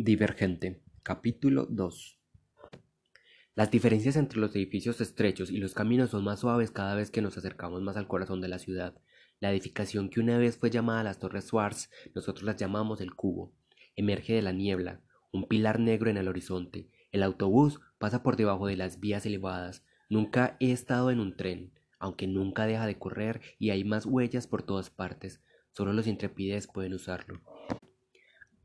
Divergente. Capítulo 2 Las diferencias entre los edificios estrechos y los caminos son más suaves cada vez que nos acercamos más al corazón de la ciudad. La edificación que una vez fue llamada las Torres Schwartz, nosotros las llamamos el Cubo. Emerge de la niebla, un pilar negro en el horizonte. El autobús pasa por debajo de las vías elevadas. Nunca he estado en un tren, aunque nunca deja de correr y hay más huellas por todas partes. Solo los intrepides pueden usarlo.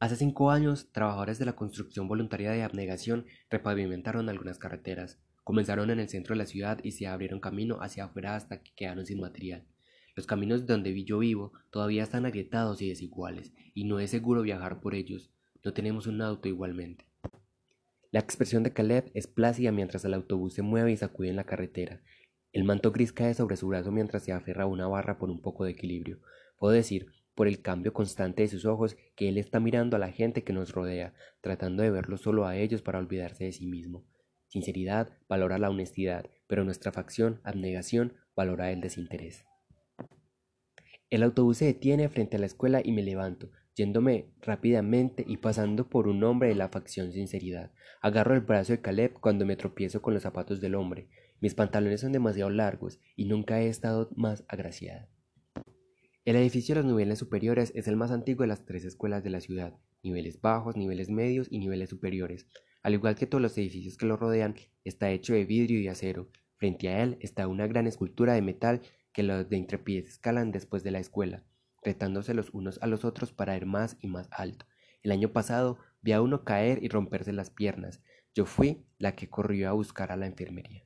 Hace cinco años, trabajadores de la construcción voluntaria de abnegación repavimentaron algunas carreteras. Comenzaron en el centro de la ciudad y se abrieron camino hacia afuera hasta que quedaron sin material. Los caminos donde yo vivo todavía están agrietados y desiguales, y no es seguro viajar por ellos. No tenemos un auto igualmente. La expresión de Caleb es plácida mientras el autobús se mueve y sacude en la carretera. El manto gris cae sobre su brazo mientras se aferra a una barra por un poco de equilibrio. Puedo decir, por el cambio constante de sus ojos que él está mirando a la gente que nos rodea, tratando de verlo solo a ellos para olvidarse de sí mismo. Sinceridad valora la honestidad, pero nuestra facción, abnegación, valora el desinterés. El autobús se detiene frente a la escuela y me levanto, yéndome rápidamente y pasando por un hombre de la facción sinceridad. Agarro el brazo de Caleb cuando me tropiezo con los zapatos del hombre. Mis pantalones son demasiado largos y nunca he estado más agraciada. El edificio de los niveles superiores es el más antiguo de las tres escuelas de la ciudad, niveles bajos, niveles medios y niveles superiores. Al igual que todos los edificios que lo rodean, está hecho de vidrio y acero. Frente a él está una gran escultura de metal que los de intrepides escalan después de la escuela, retándose los unos a los otros para ir más y más alto. El año pasado vi a uno caer y romperse las piernas. Yo fui la que corrió a buscar a la enfermería.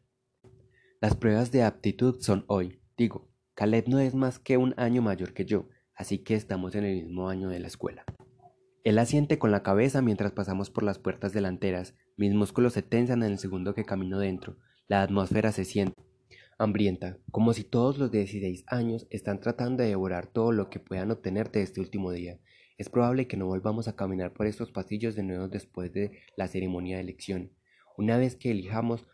Las pruebas de aptitud son hoy, digo, Caleb no es más que un año mayor que yo, así que estamos en el mismo año de la escuela. Él asiente con la cabeza mientras pasamos por las puertas delanteras. Mis músculos se tensan en el segundo que camino dentro. La atmósfera se siente hambrienta, como si todos los 16 años están tratando de devorar todo lo que puedan obtener de este último día. Es probable que no volvamos a caminar por estos pasillos de nuevo después de la ceremonia de elección. Una vez que elijamos,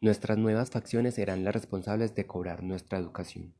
nuestras nuevas facciones serán las responsables de cobrar nuestra educación.